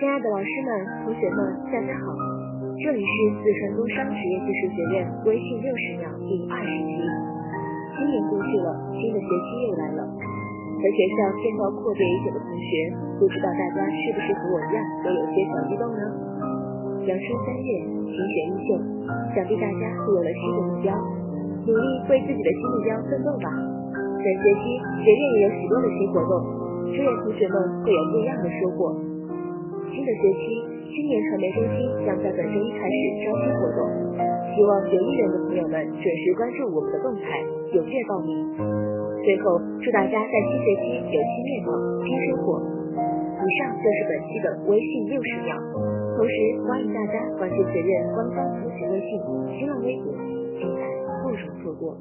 亲爱的老师们、同学们，大家好！这里是四川工商职业技术学院微信六十秒第二十期。今年过去了，新的学期又来了。和学校见到阔别已久的同学，不知道大家是不是和我一样，都有些小激动呢？阳春三月，新学依旧，想必大家都有了新的目标，努力为自己的新目标奋斗吧。本学期学院也有许多的新活动，祝愿同学们会有不一样的收获。新的学期，青年传媒中心将在本周一开始招新活动，希望有意愿的朋友们准时关注我们的动态，踊跃报名。最后，祝大家在新学期有新面貌、新收获。以上就是本期的微信六十秒，同时欢迎大家关注学院官方腾讯微信、新浪微博，精彩不容错过。